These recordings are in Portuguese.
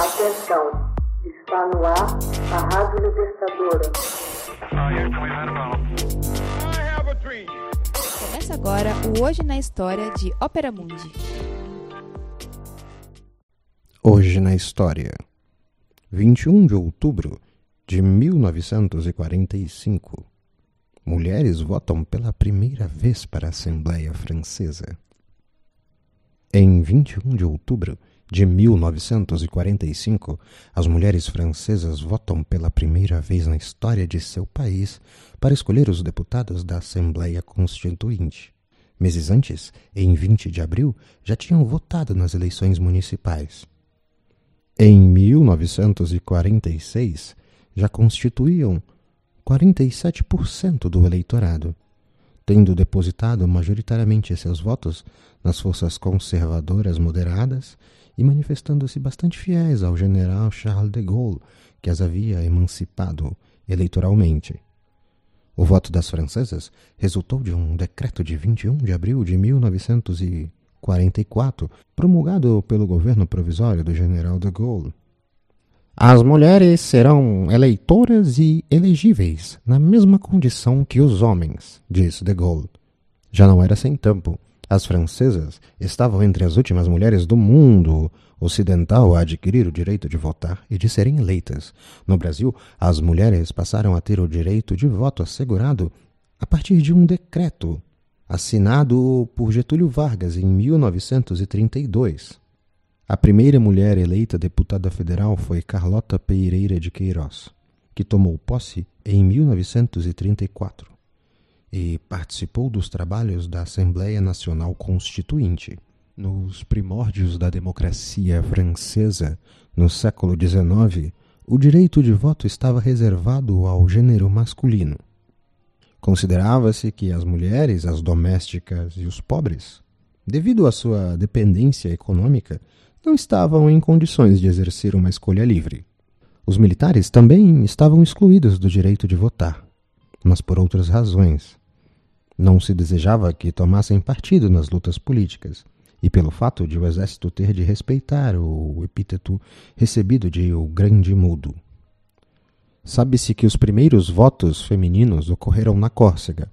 Atenção, está no ar a Rádio Libertadora. Começa agora o Hoje na História de Ópera Mundi. Hoje na História, 21 de outubro de 1945. Mulheres votam pela primeira vez para a Assembleia Francesa. Em 21 de outubro de 1945, as mulheres francesas votam pela primeira vez na história de seu país para escolher os deputados da Assembleia Constituinte. Meses antes, em 20 de abril, já tinham votado nas eleições municipais. Em 1946, já constituíam 47% do eleitorado, tendo depositado majoritariamente seus votos nas forças conservadoras moderadas e manifestando-se bastante fiéis ao general Charles de Gaulle, que as havia emancipado eleitoralmente. O voto das francesas resultou de um decreto de 21 de abril de 1944, promulgado pelo governo provisório do general de Gaulle. As mulheres serão eleitoras e elegíveis na mesma condição que os homens, disse de Gaulle. Já não era sem tempo. As francesas estavam entre as últimas mulheres do mundo ocidental a adquirir o direito de votar e de serem eleitas. No Brasil, as mulheres passaram a ter o direito de voto assegurado a partir de um decreto assinado por Getúlio Vargas em 1932. A primeira mulher eleita deputada federal foi Carlota Pereira de Queiroz, que tomou posse em 1934 e participou dos trabalhos da Assembleia Nacional Constituinte. Nos primórdios da democracia francesa, no século XIX, o direito de voto estava reservado ao gênero masculino. Considerava-se que as mulheres, as domésticas e os pobres, devido à sua dependência econômica, não estavam em condições de exercer uma escolha livre. Os militares também estavam excluídos do direito de votar, mas por outras razões. Não se desejava que tomassem partido nas lutas políticas, e pelo fato de o exército ter de respeitar o epíteto recebido de o Grande Mudo. Sabe-se que os primeiros votos femininos ocorreram na Córcega.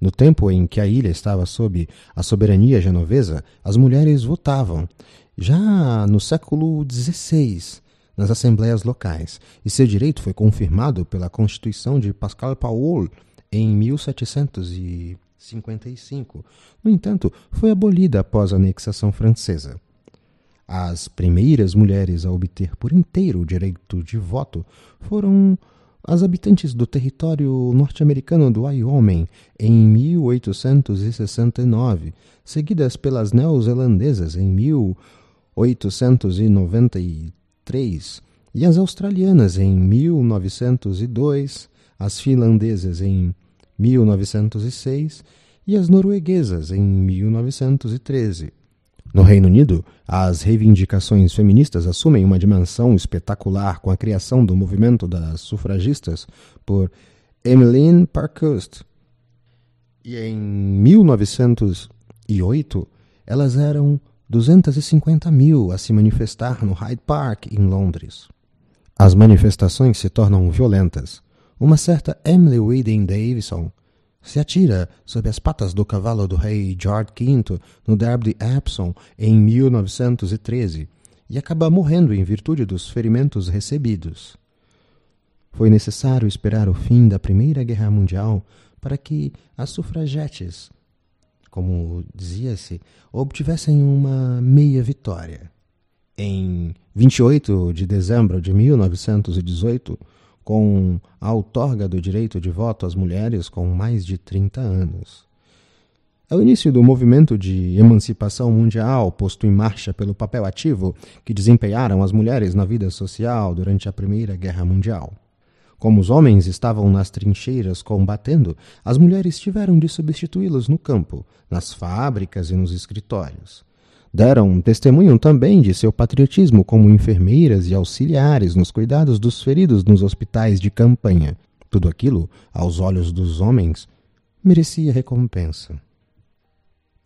No tempo em que a ilha estava sob a soberania genovesa, as mulheres votavam, já no século XVI, nas assembleias locais, e seu direito foi confirmado pela Constituição de Pascal Paul em 1755. No entanto, foi abolida após a anexação francesa. As primeiras mulheres a obter por inteiro o direito de voto foram as habitantes do território norte-americano do Wyoming em 1869, seguidas pelas neozelandesas em 1869. 1893 e as australianas em 1902, as finlandesas em 1906 e as norueguesas em 1913. No Reino Unido, as reivindicações feministas assumem uma dimensão espetacular com a criação do movimento das sufragistas por Emmeline Parkhurst. E em 1908, elas eram 250 mil a se manifestar no Hyde Park, em Londres. As manifestações se tornam violentas. Uma certa Emily Weeding Davison se atira sob as patas do cavalo do rei George V no Derby de Epsom em 1913 e acaba morrendo em virtude dos ferimentos recebidos. Foi necessário esperar o fim da Primeira Guerra Mundial para que as sufragetes como dizia-se, obtivessem uma meia vitória. Em 28 de dezembro de 1918, com a outorga do direito de voto às mulheres com mais de 30 anos. É o início do movimento de emancipação mundial posto em marcha pelo papel ativo que desempenharam as mulheres na vida social durante a Primeira Guerra Mundial. Como os homens estavam nas trincheiras combatendo, as mulheres tiveram de substituí-los no campo, nas fábricas e nos escritórios. Deram testemunho também de seu patriotismo como enfermeiras e auxiliares nos cuidados dos feridos nos hospitais de campanha. Tudo aquilo, aos olhos dos homens, merecia recompensa.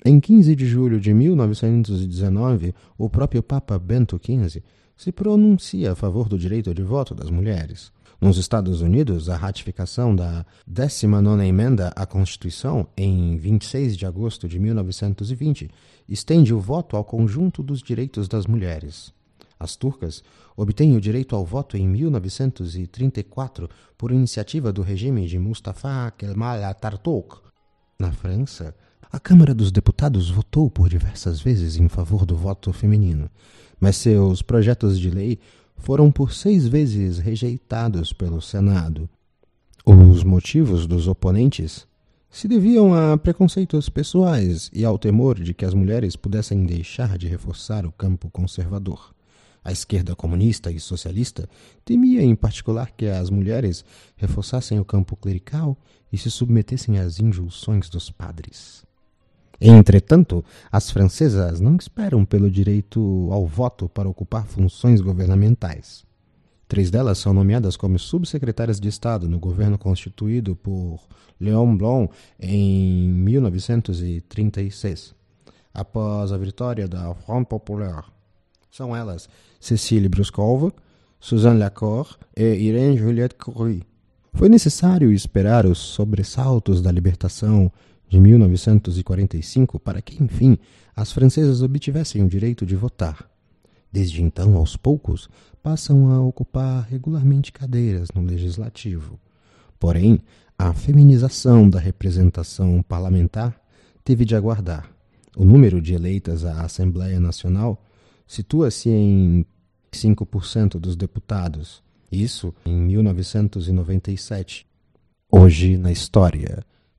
Em 15 de julho de 1919, o próprio Papa Bento XV se pronuncia a favor do direito de voto das mulheres. Nos Estados Unidos, a ratificação da 19ª emenda à Constituição, em 26 de agosto de 1920, estende o voto ao conjunto dos direitos das mulheres. As turcas obtêm o direito ao voto em 1934 por iniciativa do regime de Mustafa Kemal Atatürk. Na França, a Câmara dos Deputados votou por diversas vezes em favor do voto feminino, mas seus projetos de lei foram por seis vezes rejeitados pelo Senado. Os motivos dos oponentes se deviam a preconceitos pessoais e ao temor de que as mulheres pudessem deixar de reforçar o campo conservador. A esquerda comunista e socialista temia em particular que as mulheres reforçassem o campo clerical e se submetessem às injunções dos padres. Entretanto, as francesas não esperam pelo direito ao voto para ocupar funções governamentais. Três delas são nomeadas como subsecretárias de Estado no governo constituído por Léon Blum em 1936, após a vitória da Front Populaire. São elas Cécile Bruscova, Suzanne Lacour e Irène Juliette Curie. Foi necessário esperar os sobressaltos da libertação de 1945 para que, enfim, as francesas obtivessem o direito de votar. Desde então, aos poucos, passam a ocupar regularmente cadeiras no legislativo. Porém, a feminização da representação parlamentar teve de aguardar. O número de eleitas à Assembleia Nacional situa-se em 5% dos deputados, isso em 1997. Hoje na História.